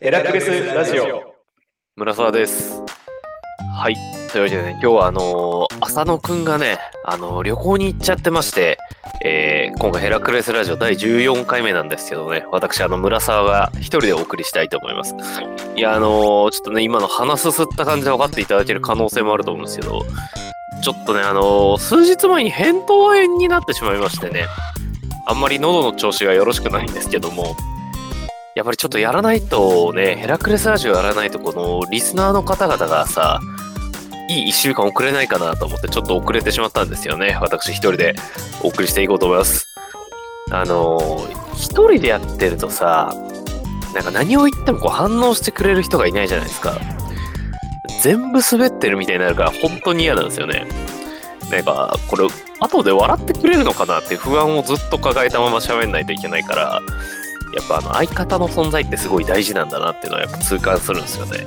エラクレスラジオ。村沢です。はい。というわけでね、今日はあのー浅野くんがね、あのー旅行に行っちゃってまして、えー今回ヘラクレスラジオ第14回目なんですけどね、私、あの、村沢が一人でお送りしたいと思います。いや、あのーちょっとね、今の鼻すすった感じで分かっていただける可能性もあると思うんですけど、ちょっとね、あのー数日前に扁桃炎になってしまいましてね、あんまり喉の調子がよろしくないんですけども、やっぱりちょっとやらないとね、ヘラクレスラジオやらないと、このリスナーの方々がさ、いい一週間遅れないかなと思って、ちょっと遅れてしまったんですよね。私一人でお送りしていこうと思います。あのー一人でやってるとさ、なんか何を言ってもこう反応してくれる人がいないじゃないですか。全部滑ってるみたいになるから本当に嫌なんですよね。なんか、これ、後で笑ってくれるのかなって不安をずっと抱えたまま喋んないといけないから、やっぱあの相方の存在ってすごい大事なんだなっていうのはやっぱ痛感するんですよね。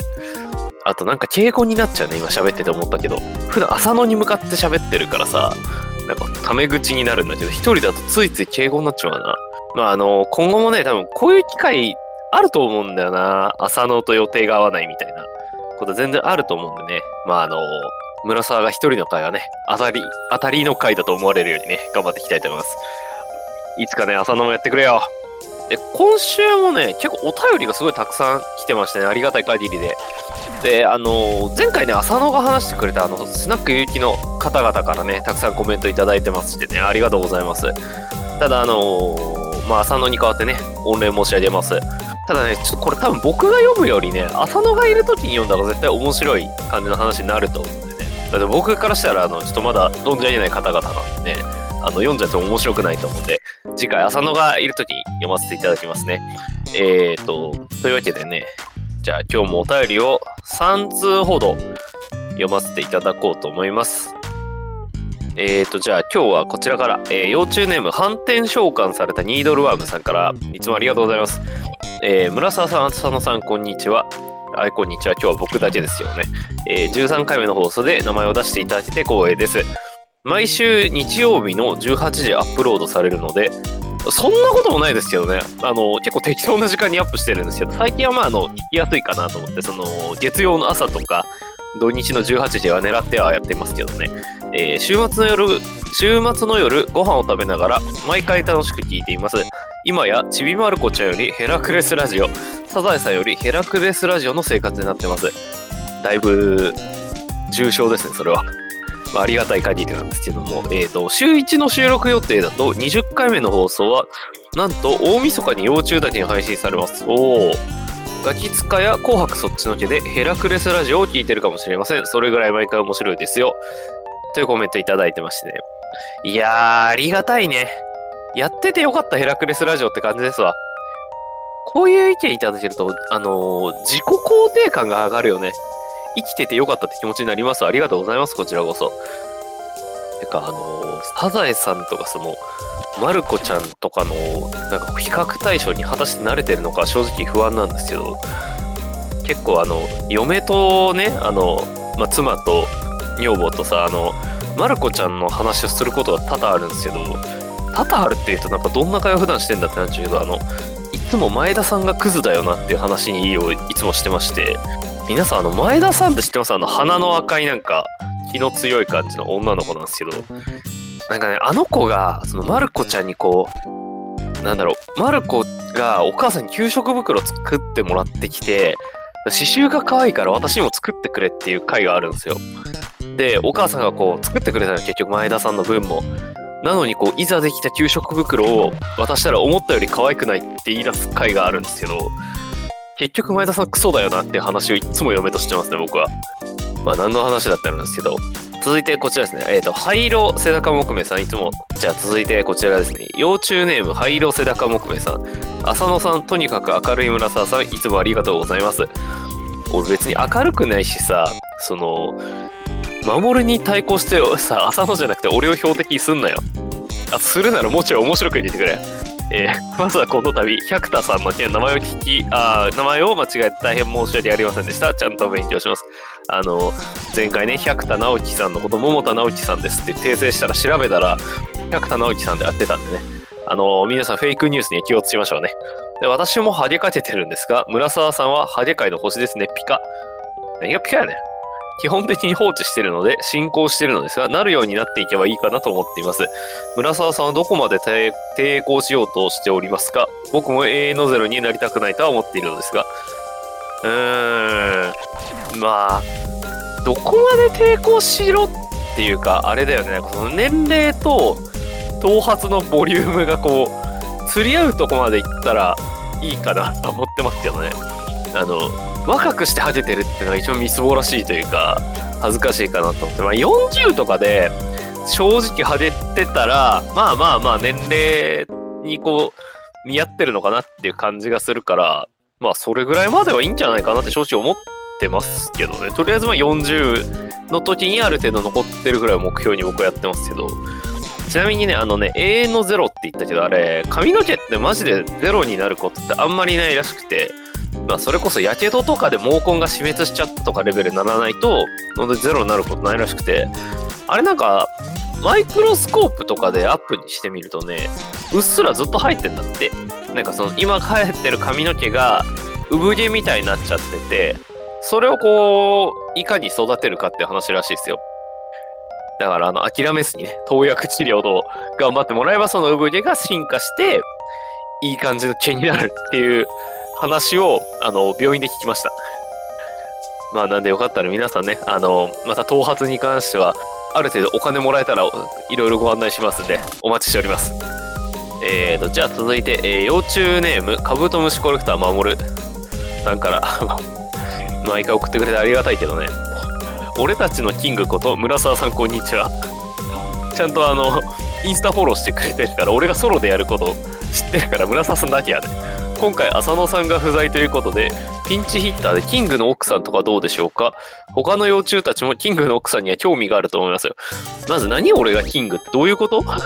あとなんか敬語になっちゃうね、今喋ってて思ったけど。普段浅野に向かって喋ってるからさ、なんかタメ口になるんだけど、一人だとついつい敬語になっちまうな。まああの、今後もね、多分こういう機会あると思うんだよな。浅野と予定が合わないみたいなこと全然あると思うんでね。まああの、村沢が一人の会はね、当たり、当たりの会だと思われるようにね、頑張っていきたいと思います。いつかね、浅野もやってくれよ。で、今週もね、結構お便りがすごいたくさん来てましてね、ありがたい限りで。で、あの前回ね、浅野が話してくれた、あの、スナックゆうきの方々からね、たくさんコメントいただいてますしてね、ありがとうございます。ただ、あのまあ、浅野に代わってね、御礼申し上げます。ただね、ちょっとこれ多分僕が読むよりね、浅野がいる時に読んだら絶対面白い感じの話になると思うんでね。だって僕からしたら、あの、ちょっとまだ存じ上げない方々なんでね、あの、読んじゃっても面白くないと思うんで、次回浅野がいる時に読ませていただきますね。えーと、というわけでね、じゃあ今日もお便りを3通ほど読ませていただこうと思います。えーと、じゃあ今日はこちらから、えー幼虫ネーム反転召喚されたニードルワームさんからいつもありがとうございます。えー村沢さん、浅野さん、こんにちは。はい、こんにちは。今日は僕だけですよね。えー13回目の放送で名前を出していただけて光栄です。毎週日曜日の18時アップロードされるので、そんなこともないですけどね。あの、結構適当な時間にアップしてるんですけど、最近はまあ、あの、行きやすいかなと思って、その、月曜の朝とか、土日の18時は狙ってはやってますけどね。えー週末の夜、週末の夜、ご飯を食べながら、毎回楽しく聞いています。今や、ちびまる子ちゃんよりヘラクレスラジオ、サザエさんよりヘラクレスラジオの生活になってます。だいぶ、重症ですね、それは。まあ、ありがたい限りなんですけども、えー、と週1の収録予定だと20回目の放送はなんと大晦日に幼虫だけに配信されます。おおガキツカや紅白そっちのけでヘラクレスラジオを聞いてるかもしれません。それぐらい毎回面白いですよ。というコメントいただいてまして。ねいやーありがたいね。やっててよかったヘラクレスラジオって感じですわ。こういう意見いただけるとあのー自己肯定感が上がるよね。生きててよかったって気持ちになります。ありがとうございます。こちらこそ。てか、あのーサザエさんとかその、まる子ちゃんとかの、なんか比較対象に果たして慣れてるのか正直不安なんですけど、結構あの、嫁とね、あの、まあ、妻と女房とさ、あの、まる子ちゃんの話をすることが多々あるんですけど、多々あるっていうとなんかどんな会話普段してんだってなっちゃうけど、あの、いつも前田さんがクズだよなっていう話をいつもしてまして、皆さんあの前田さんって知ってます？あの鼻の赤いなんか気の強い感じの女の子なんですけど。なんかねあの子がそのまる子ちゃんにこうなんだろうまる子がお母さんに給食袋作ってもらってきて刺繍が可愛いから私にも作ってくれっていう回があるんですよ。でお母さんがこう作ってくれたの結局前田さんの分も。なのにこういざできた給食袋を渡したら思ったより可愛くないって言い出す回があるんですけど。結局前田さんクソだよなって話をいつも嫁としてますね、僕は。まあ何の話だったんですけど。続いてこちらですね。えっ、と、灰色背中木目さん、いつも。じゃあ続いてこちらですね。幼虫ネーム灰色背中木目さん。浅野さん、とにかく明るい村沢さん、いつもありがとうございます。俺別に明るくないしさ、その、守るに対抗してさ、浅野じゃなくて俺を標的にすんなよ。あ、するならもちょい面白く入れてくれ。えーまずはこの度、百田さんの件、名前を聞き、あ名前を間違えて大変申し訳ありませんでした。ちゃんと勉強します。あの、前回ね、百田直樹さんのこと、桃田直樹さんですって訂正したら調べたら、百田直樹さんでやってたんでね。あの、皆さんフェイクニュースに気をつけましょうね。で私もハゲかけてるんですが、村沢さんはハゲ界の星ですね、ピカ。何がピカやねん。基本的に放置してるので、進行してるのですが、なるようになっていけばいいかなと思っています。村沢さんはどこまで抵抗しようとしておりますか？僕も永遠のゼロになりたくないとは思っているのですが。うーん。まあ、どこまで抵抗しろっていうか、あれだよね。この年齢と頭髪のボリュームがこう、釣り合うとこまでいったらいいかなと思ってますけどね。あの、若くしてハゲてるっていうのが一番みすぼらしいというか、恥ずかしいかなと思って。まあ40とかで正直ハゲてたら、まあまあまあ年齢にこう、見合ってるのかなっていう感じがするから、まあそれぐらいまではいいんじゃないかなって正直思ってますけどね。とりあえずまあ40の時にある程度残ってるぐらいを目標に僕はやってますけど。ちなみにね、あのね、永遠のゼロって言ったけど、あれ、髪の毛ってマジでゼロになることってあんまりないらしくて、まあそれこそやけどとかで毛根が死滅しちゃったとかレベルにならないと、本当にゼロになることないらしくて、あれなんか、マイクロスコープとかでアップにしてみるとね、うっすらずっと生えてんだって。なんかその今生えてる髪の毛が産毛みたいになっちゃってて、それをこう、いかに育てるかって話らしいですよ。だからあの諦めずにね、投薬治療を頑張ってもらえばその産毛が進化して、いい感じの毛になるっていう話を、あの、病院で聞きました。まあなんでよかったら皆さんね、あの、また頭髪に関しては、ある程度お金もらえたらいろいろご案内しますんで、お待ちしております。えーと、じゃあ続いて、えー幼虫ネーム、カブトムシコレクター守るさんから、毎回送ってくれてありがたいけどね。俺たちのキングこと村沢さんこんにちは。ちゃんとあの、インスタフォローしてくれてるから、俺がソロでやること知ってるから、村沢さんだけやで。今回、浅野さんが不在ということで、ピンチヒッターでキングの奥さんとかどうでしょうか？他の幼虫たちもキングの奥さんには興味があると思いますよ。まず何俺がキング？ってどういうこと？ま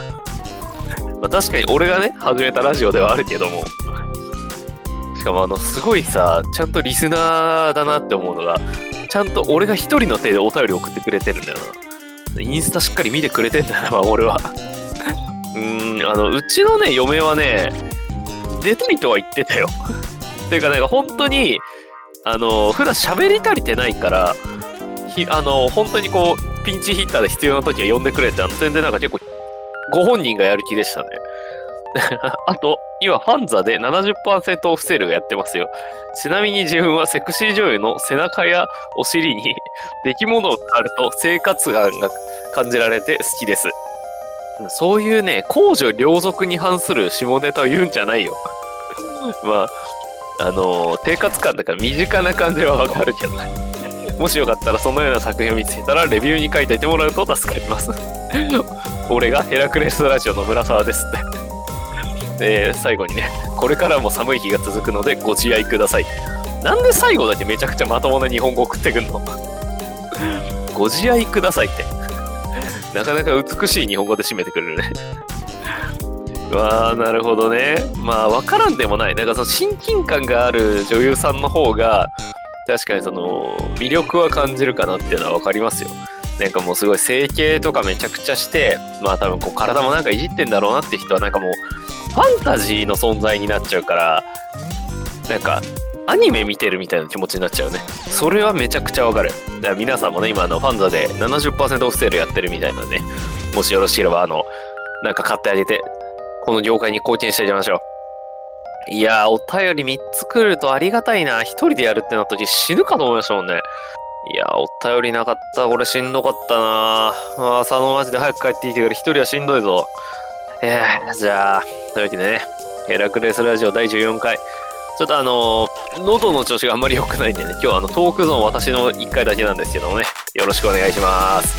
あ確かに俺がね、始めたラジオではあるけども。しかもあの、すごいさ、ちゃんとリスナーだなって思うのが、ちゃんと俺が一人の手でお便り送ってくれてるんだよな。インスタしっかり見てくれてんだよな、俺は。うーん、あの、うちのね、嫁はね、出たいとは言ってたよ。ていうか、なんか本当に、あの、普段喋り足りてないから、ひあの、本当にこう、ピンチヒッターで必要な時は呼んでくれって、あの、全然なんか結構、ご本人がやる気でしたね。あと、今、ファンザで70%オフセールがやってますよ。ちなみに自分はセクシー女優の背中やお尻に 出来物があると生活感が感じられて好きです。そういうね、公序良俗に反する下ネタを言うんじゃないよ。まあ、あのー、生活感だから身近な感じはわかるけどね。もしよかったらそのような作品を見つけたらレビューに書いていてもらうと助かります。俺がヘラクレスラジオの村沢ですって。で、最後にね、これからも寒い日が続くのでご自愛ください。なんで最後だけめちゃくちゃまともな日本語送ってくんの？ご自愛くださいって。なかなか美しい日本語で締めてくれるね。わあ、なるほどね。まあ、わからんでもない。なんかその親近感がある女優さんの方が、確かにその、魅力は感じるかなっていうのはわかりますよ。なんかもうすごい整形とかめちゃくちゃして、まあ多分こう体もなんかいじってんだろうなって人はなんかもう、ファンタジーの存在になっちゃうから、なんか、アニメ見てるみたいな気持ちになっちゃうね。それはめちゃくちゃわかる。だから皆さんもね、今あのファンザで70%オフセールやってるみたいなんで、もしよろしければあの、なんか買ってあげて、この業界に貢献してあげましょう。いやー、お便り3つ来るとありがたいな。一人でやるってなった時死ぬかと思いましたもんね。いやー、お便りなかった。これしんどかったなあー佐野マジで早く帰ってきてくれ。一人はしんどいぞ。えー、じゃあ、というわけでね、ヘラクレスラジオ第14回。ちょっとあのー喉の調子があんまり良くないんでね、今日あの、トークゾーン私の1回だけなんですけどもね、よろしくお願いします。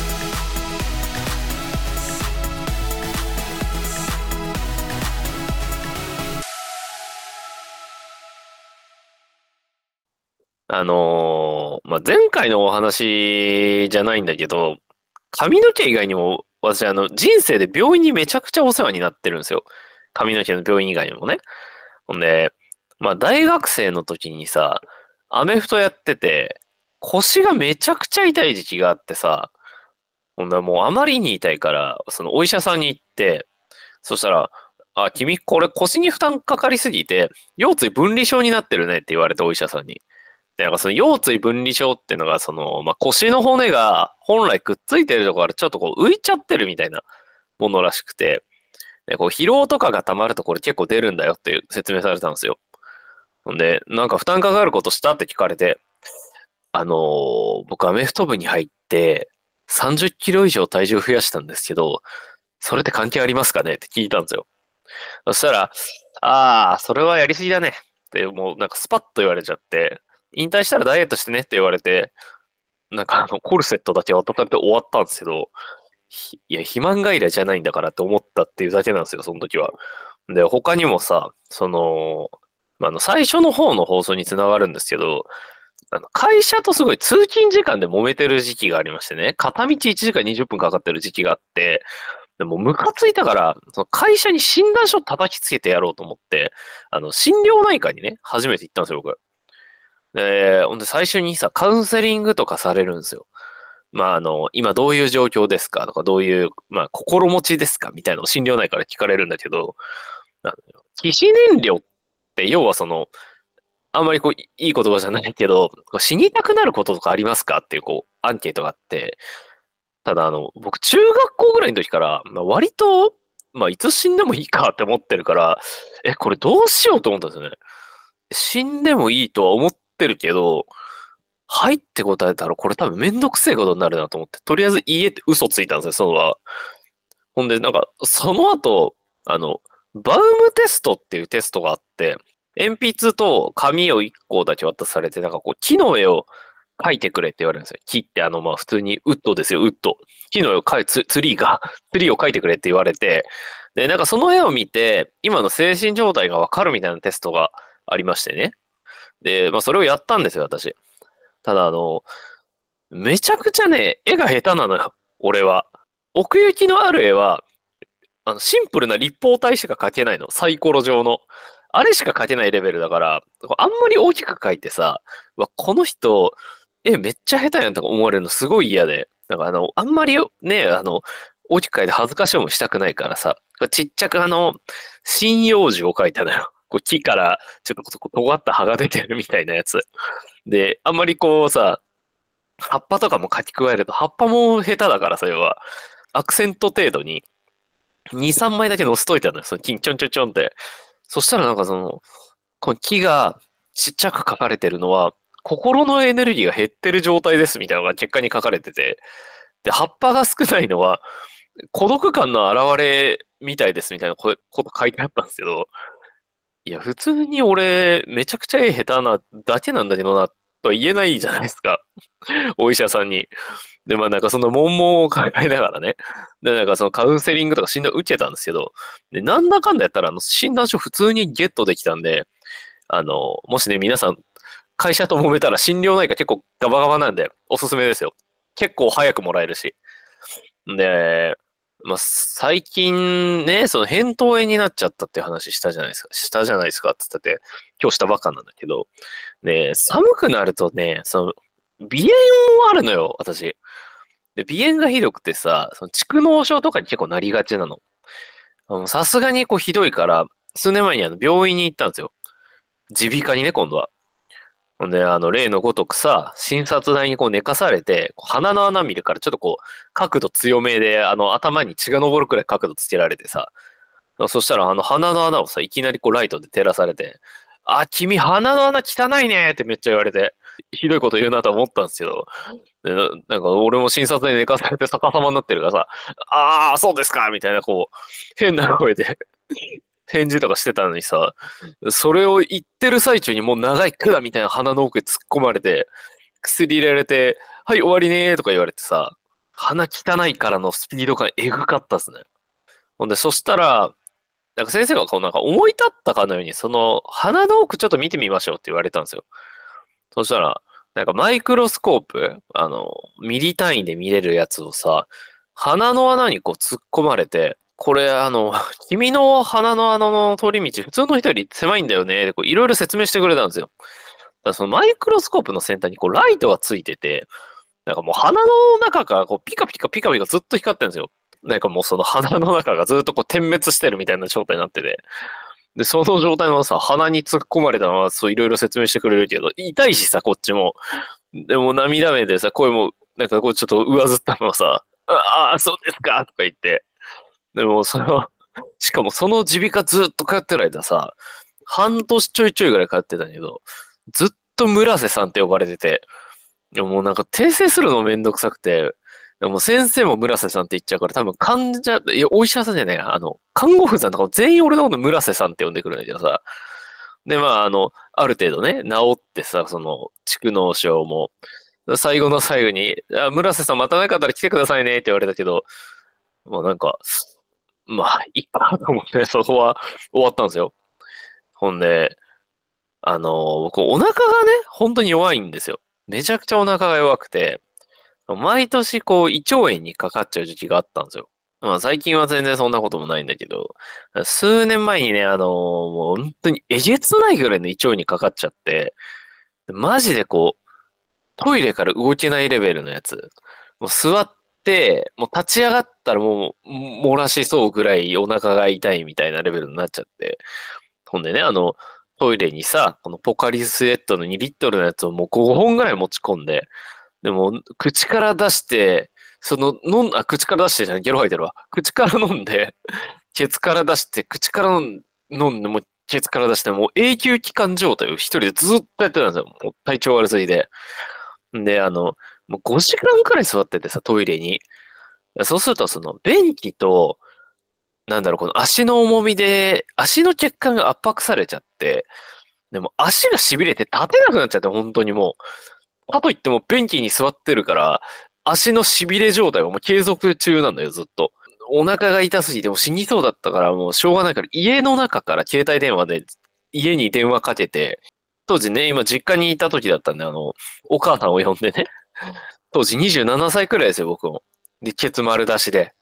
あのーまあ、前回のお話じゃないんだけど、髪の毛以外にも、私、あの、人生で病院にめちゃくちゃお世話になってるんですよ。髪の毛の病院以外にもね。ほんで、まあ、大学生の時にさ、アメフトやってて、腰がめちゃくちゃ痛い時期があってさ、ほんでもうあまりに痛いから、そのお医者さんに行って、そしたら、あ、君これ腰に負担かかりすぎて、腰椎分離症になってるねって言われてお医者さんに。で、なんかその腰椎分離症っていうのが、その、まあ、腰の骨が本来くっついてるところからちょっとこう浮いちゃってるみたいなものらしくて、でこう疲労とかが溜まるとこれ結構出るんだよっていう説明されたんですよ。ほんで、なんか負担かかることしたって聞かれて、あのー僕アメフト部に入って30キロ以上体重増やしたんですけど、それって関係ありますかねって聞いたんですよ。そしたら、ああ、それはやりすぎだねって、もうなんかスパッと言われちゃって、引退したらダイエットしてねって言われて、なんかあの、コルセットだけ渡されて終わったんですけど、いや、肥満外来じゃないんだからって思ったっていうだけなんですよ、その時は。で、他にもさ、その、まあ、の、最初の方の放送につながるんですけど、あの会社とすごい通勤時間で揉めてる時期がありましてね、片道1時間20分かかってる時期があって、でもムカついたから、その会社に診断書叩きつけてやろうと思って、あの、心療内科にね、初めて行ったんですよ、僕。で、ほんで最初にさ、カウンセリングとかされるんですよ。まあ、あの、今どういう状況ですか？とか、どういう、まあ、心持ちですか？みたいなのを心療内科で聞かれるんだけど、あの起死燃料っ、要はその、あんまりこう、いい言葉じゃないけど、死にたくなることとかありますか？っていう、こう、アンケートがあって、ただ、あの、僕、中学校ぐらいの時から、まあ、割と、まあ、いつ死んでもいいかって思ってるから、え、これどうしようと思ったんですよね。死んでもいいとは思ってるけど、はいって答えたら、これ多分めんどくせえことになるなと思って、とりあえずいいえって嘘ついたんですよ、そのは。ほんで、なんか、その後、あの、バウムテストっていうテストがあって、鉛筆と紙を1個だけ渡されて、なんかこう、木の絵を描いてくれって言われるんですよ。木ってあの、まあ普通にウッドですよ、ウッド。木の絵を描いツツリーが、ツリーを描いてくれって言われて、で、なんかその絵を見て、今の精神状態がわかるみたいなテストがありましてね。で、まあそれをやったんですよ、私。ただあの、めちゃくちゃね、絵が下手なのよ、俺は。奥行きのある絵は、あの、シンプルな立方体しか描けないの。サイコロ状の。あれしか描けないレベルだから、あんまり大きく描いてさ、わ、この人、絵めっちゃ下手やんとか思われるのすごい嫌で。だからあの、あんまりね、あの、大きく描いて恥ずかしい思いしたくないからさ、ちっちゃくあの、針葉樹を描いたのよ。こう木からちょっと尖った葉が出てるみたいなやつ。で、あんまりこうさ、葉っぱとかも書き加えると、葉っぱも下手だからさ、要は、アクセント程度に、2、3枚だけ載せといたのよ。その木ちょんちょんちょんって。そしたらなんかその、この木がちっちゃく書かれてるのは、心のエネルギーが減ってる状態ですみたいなのが結果に書かれてて、で、葉っぱが少ないのは、孤独感の表れみたいですみたいなこと書いてあったんですけど、いや、普通に俺、めちゃくちゃ絵下手なだけなんだけどな、とは言えないじゃないですか。お医者さんに。で、まあなんかその悶々を抱えながらね。で、なんかそのカウンセリングとか診断受けたんですけど、で、なんだかんだやったら、あの、診断書普通にゲットできたんで、あの、もしね、皆さん、会社と揉めたら心療内科結構ガバガバなんで、おすすめですよ。結構早くもらえるし。で、まあ、最近ね、その扁桃炎になっちゃったって話したじゃないですか。したじゃないですかって言ってて、今日したばっかなんだけど、ね、寒くなるとね、その、鼻炎もあるのよ、私。で、鼻炎がひどくてさ、その蓄膿症とかに結構なりがちなの。さすがにこうひどいから、数年前にあの病院に行ったんですよ。耳鼻科にね、今度は。ほんで、あの、例のごとくさ、診察台にこう寝かされて、鼻の穴見るからちょっとこう、角度強めで、あの、頭に血が昇るくらい角度つけられてさ、そしたらあの鼻の穴をさ、いきなりこうライトで照らされて、あ、君鼻の穴汚いねってめっちゃ言われて、ひどいこと言うなと思ったんですけど、なんか俺も診察で寝かされて逆さまになってるからさ、ああ、そうですかみたいなこう、変な声で 返事とかしてたのにさ、それを言ってる最中にもう長い管みたいな鼻の奥に突っ込まれて、薬入れられて、はい、終わりねーとか言われてさ、鼻汚いからのスピード感エグかったっすね。ほんで、そしたら、なんか先生がこうなんか思い立ったかのように、その鼻の奥ちょっと見てみましょうって言われたんですよ。そしたら、なんかマイクロスコープ、あの、ミリ単位で見れるやつをさ、鼻の穴にこう突っ込まれて、これあの、君の鼻の穴の通り道、普通の人より狭いんだよね、いろいろ説明してくれたんですよ。だからそのマイクロスコープの先端にこうライトがついてて、なんかもう鼻の中からこうピカピカピカピカずっと光ってるんですよ。なんかもうその鼻の中がずっとこう点滅してるみたいな状態になってて、で、その状態のさ、鼻に突っ込まれたまま、そういろいろ説明してくれるけど、痛いしさ、こっちも。でも涙目でさ、声も、なんかこうちょっと上ずったままさ、ああ、そうですかとか言って。でも、その、しかもその耳鼻科ずっと通ってる間さ、半年ちょいちょいぐらい通ってたんだけど、ずっと村瀬さんって呼ばれてて、でももうなんか訂正するのめんどくさくて、でも先生も村瀬さんって言っちゃうから、多分患者、いや、お医者さんじゃないあの、看護婦さんとかも全員俺のこと村瀬さんって呼んでくるんだけどさ。で、まあ、あの、ある程度ね、治ってさ、その、蓄膿症も、最後の最後に、あ村瀬さんまたなかったら来てくださいねって言われたけど、もうなんか、まあ、いいかと思って、そこは終わったんですよ。ほんで、あの、僕、お腹がね、本当に弱いんですよ。めちゃくちゃお腹が弱くて、毎年こう胃腸炎にかかっちゃう時期があったんですよ。まあ最近は全然そんなこともないんだけど、数年前にね、あのー、もう本当にえげつないぐらいの胃腸にかかっちゃって、マジでこう、トイレから動けないレベルのやつ。もう座って、もう立ち上がったらもう漏らしそうぐらいお腹が痛いみたいなレベルになっちゃって。ほんでね、あの、トイレにさ、このポカリスエットの2リットルのやつをもう5本ぐらい持ち込んで、でも、口から出して、その、飲ん、あ、口から出してじゃない、ゲロ吐いてるわ。口から飲んで、ケツから出して、口から飲んで、もう、ケツから出して、もう永久期間状態を一人でずっとやってたんですよ。もう体調悪すぎで。で、あの、もう5時間くらい座っててさ、トイレに。そうすると、その、便器と、なんだろう、この足の重みで、足の血管が圧迫されちゃって、でも足が痺れて立てなくなっちゃって、本当にもう。かといっても便器に座ってるから、足の痺れ状態はもう継続中なんだよ、ずっと。お腹が痛すぎても死にそうだったからもうしょうがないから家の中から携帯電話で家に電話かけて、当時ね、今実家にいた時だったんで、あの、お母さんを呼んでね、当時27歳くらいですよ、僕も。で、ケツ丸出しで。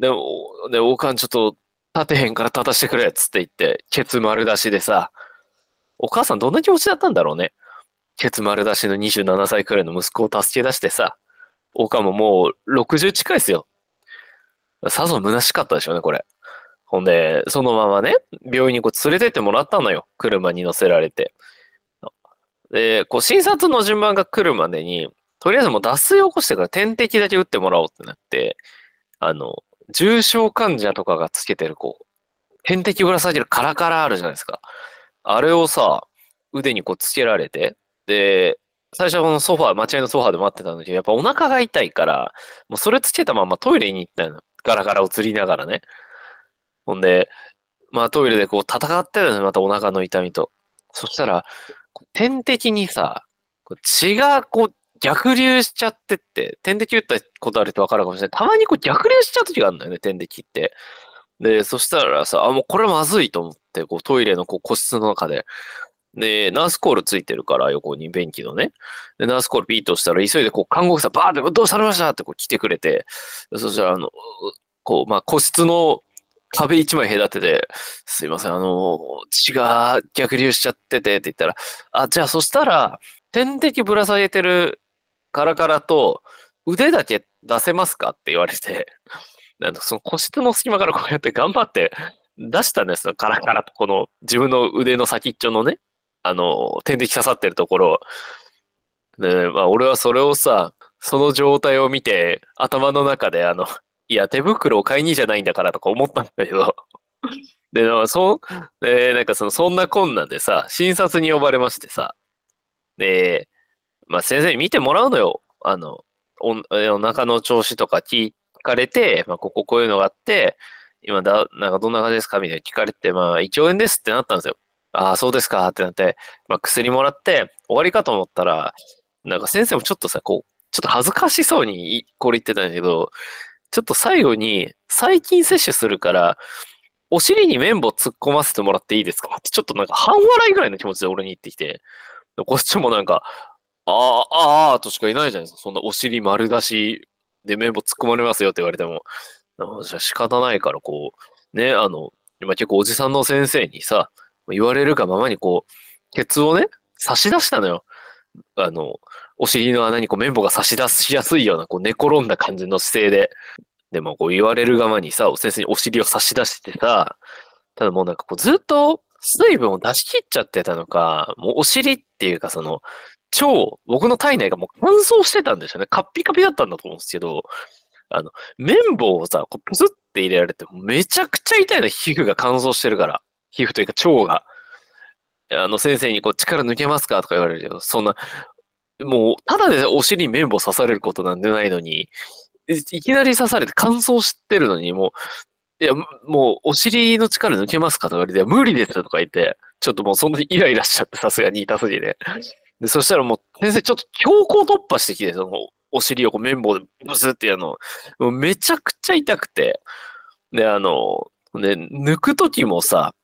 で、おで、おかんちょっと立てへんから立たしてくれっつって言って、ケツ丸出しでさ、お母さんどんな気持ちだったんだろうね。ケツ丸出しの27歳くらいの息子を助け出してさ、おかももう60近いですよ。さぞ虚しかったでしょうね、これ。ほんで、そのままね、病院にこう連れてってもらったのよ。車に乗せられて。で、こう診察の順番が来るまでに、とりあえずもう脱水を起こしてから点滴だけ打ってもらおうってなって、あの、重症患者とかがつけてるこう、点滴ぶら下げるカラカラあるじゃないですか。あれをさ、腕にこうつけられて、で、最初このソファー、待合のソファーで待ってたんだけど、やっぱお腹が痛いから、もうそれつけたままトイレに行ったの。ガラガラ映りながらね。ほんで、まあトイレでこう戦ってるのまたお腹の痛みと。そしたら、点滴にさ、血がこう逆流しちゃってって、点滴打ったことあるとわかるかもしれない。たまにこう逆流しちゃう時があるんだよね、点滴って。で、そしたらさ、あ、もうこれまずいと思って、こうトイレのこう個室の中で、で、ナースコールついてるから、横に便器のね。で、ナースコールピーとしたら、急いでこう、看護婦さん、バーって、どうされましたってこう来てくれて、そしたら、あの、こう、まあ、個室の壁一枚隔てて、すいません、あの、血が逆流しちゃっててって言ったら、あ、じゃあそしたら、点滴ぶら下げてるカラカラと腕だけ出せますかって言われて、なんその個室の隙間からこうやって頑張って出したんですよ、カラカラとこの自分の腕の先っちょのね、あの、点滴刺さってるところ。で、まあ俺はそれをさ、その状態を見て、頭の中であの、いや、手袋を買いにじゃないんだからとか思ったんだけど、で、そ、で、なんかその、そんな困難でさ、診察に呼ばれましてさ、で、まあ先生に見てもらうのよ。あの、おお腹の調子とか聞かれて、まあこここういうのがあって、今だ、なんかどんな感じですか？みたいな聞かれて、まあ、胃腸炎ですってなったんですよ。ああ、そうですかってなって、まあ、薬もらって終わりかと思ったら、なんか先生もちょっとさ、こう、ちょっと恥ずかしそうにこれ言ってたんだけど、ちょっと最後に細菌摂取するから、お尻に綿棒突っ込ませてもらっていいですか？ってちょっとなんか半笑いぐらいの気持ちで俺に言ってきて、こっちもなんか、ああ、ああ、としかいないじゃないですか。そんなお尻丸出しで綿棒突っ込まれますよって言われても、じゃあ仕方ないからこう、ね、あの、今結構おじさんの先生にさ、言われるがままにこう、ケツをね、差し出したのよ。あの、お尻の穴にこう綿棒が差し出しやすいような、こう寝転んだ感じの姿勢で。でもこう言われる側にさ、先生にお尻を差し出してさ、ただもうなんかこうずっと水分を出し切っちゃってたのか、もうお尻っていうかその、腸、僕の体内がもう乾燥してたんですよね。カッピカピだったんだと思うんですけど、あの、綿棒をさ、こうプスって入れられて、めちゃくちゃ痛いの、皮膚が乾燥してるから。皮膚というか腸が。あの、先生にこう力抜けますかとか言われるけど、そんな、もう、ただでお尻に綿棒刺されることなんてないのに、いきなり刺されて乾燥してるのに、もう、いや、もう、お尻の力抜けますかとか言われて、無理ですとか言って、ちょっともうそんなにイライラしちゃって、さすがに痛すぎて。で、そしたらもう、先生ちょっと強行突破してきて、その、お尻をこう綿棒でブスってやるの、もうめちゃくちゃ痛くて、で、あの、で、抜くときもさ、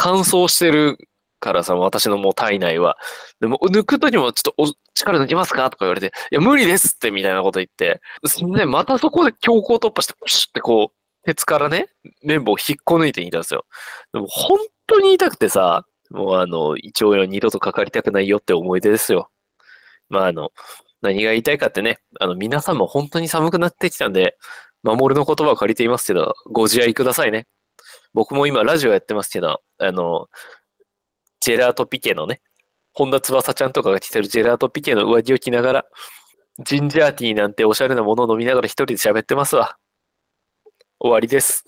乾燥してるからさ、私のもう体内は。でも、抜くときもちょっとお力抜きますかとか言われて、いや、無理ですってみたいなこと言って、そんで、またそこで強行突破して、プシュってこう、鉄からね、綿棒を引っこ抜いていたんですよ。でも、本当に痛くてさ、もうあの、胃腸炎二度とかかりたくないよって思い出ですよ。まあ、あの、何が言いたいかってね、あの、皆さんも本当に寒くなってきたんで、守るの言葉を借りていますけど、ご自愛くださいね。僕も今ラジオやってますけど、あの、ジェラートピケのね、本田翼ちゃんとかが着てるジェラートピケの上着を着ながら、ジンジャーティーなんておしゃれなものを飲みながら一人で喋ってますわ。終わりです。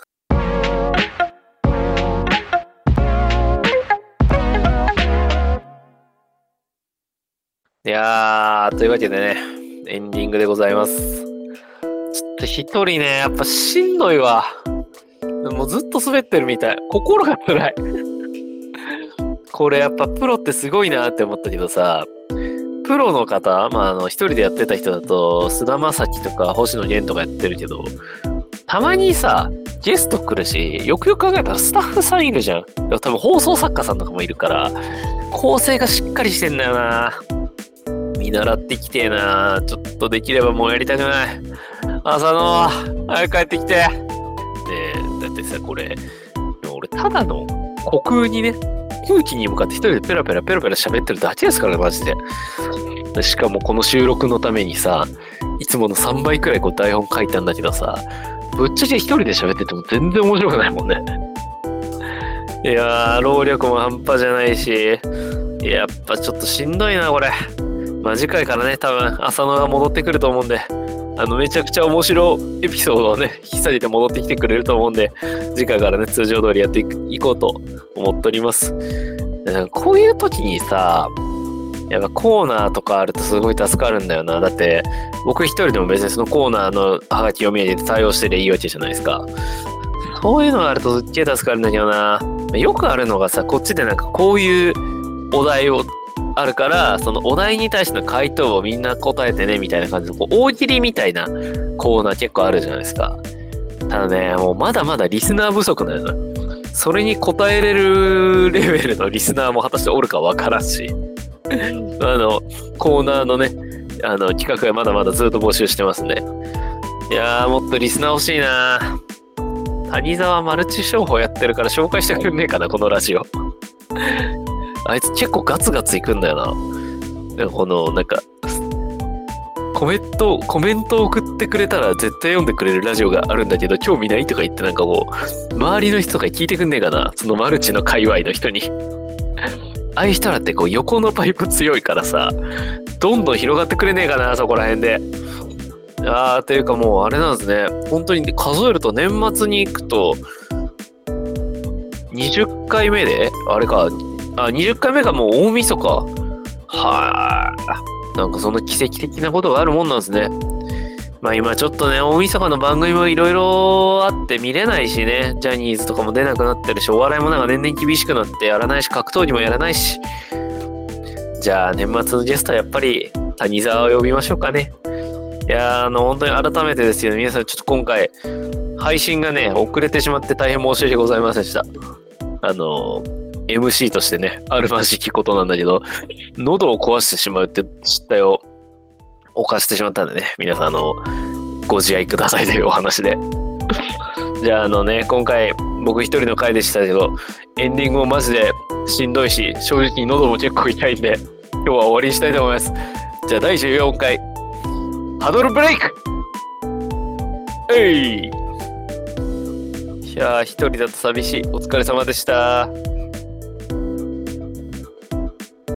いやー、というわけでね、エンディングでございます。ちょっと一人ね、やっぱしんどいわ。もうずっと滑ってるみたい。心が辛い。これやっぱプロってすごいなって思ったけどさ、プロの方、まあ、あの、一人でやってた人だと、菅田将暉とか星野源とかやってるけど、たまにさ、ゲスト来るし、よくよく考えたらスタッフさんいるじゃん。多分放送作家さんとかもいるから、構成がしっかりしてんだよな。見習ってきてえな。ちょっとできればもうやりたくない。浅野、早く帰ってきて。ってさ、これ、俺ただの虚空にね、空気に向かって一人でペラペラペラペラ喋ってるだけですからね、マジで。しかもこの収録のためにさ、いつもの3倍くらいこう台本書いたんだけどさ、ぶっちゃけ一人で喋ってても全然面白くないもんね。いやー、労力も半端じゃないし、やっぱちょっとしんどいな、これ。まあ、次回からね、多分浅野が戻ってくると思うんで、あの、めちゃくちゃ面白いエピソードをね、引き下げて戻ってきてくれると思うんで、次回からね、通常通りやっていこうと思っております。こういう時にさ、やっぱコーナーとかあるとすごい助かるんだよな。だって、僕一人でも別にそのコーナーのハガキ読み上げて対応してりゃいいわけじゃないですか。そういうのがあるとすっげえ助かるんだけどな。よくあるのがさ、こっちでなんかこういうお題をあるから、そのお題に対しての回答をみんな答えてね、みたいな感じで、こう大喜利みたいなコーナー結構あるじゃないですか。ただね、もうまだまだリスナー不足なのよそれに答えれるレベルのリスナーも果たしておるかわからんし。あの、コーナーのね、あの、企画はまだまだずっと募集してますね。いやー、もっとリスナー欲しいな谷沢マルチ商法やってるから紹介してくんねえかな、このラジオ。あいつ結構ガツガツいくんだよな。この、なんか、コメント、コメントを送ってくれたら絶対読んでくれるラジオがあるんだけど、興味ないとか言ってなんかこう、周りの人とか聞いてくんねえかなそのマルチの界隈の人に。ああいう人らってこう横のパイプ強いからさ、どんどん広がってくれねえかなそこら辺で。あー、というかもうあれなんですね。本当に数えると年末に行くと、20回目であれか、あ、20回目がもう大晦日はあ、なんかそんな奇跡的なことがあるもんなんですね。まあ今ちょっとね、大晦日の番組もいろいろあって見れないしね、ジャニーズとかも出なくなってるし、お笑いもなんか年々厳しくなってやらないし、格闘技もやらないし。じゃあ年末のゲストはやっぱり谷沢を呼びましょうかね。いやー、あの、本当に改めてですけど、皆さんちょっと今回、配信がね、遅れてしまって大変申し訳ございませんでした。あの、MC としてね、あるまじきことなんだけど、喉を壊してしまうって失態を犯してしまったんでね、皆さん、あの、ご自愛くださいというお話で。じゃあ、あのね、今回、僕一人の回でしたけど、エンディングもマジでしんどいし、正直喉も結構痛いんで、今日は終わりにしたいと思います。じゃあ、第14回、ハドルブレイクえいやー、一人だと寂しい。お疲れ様でした。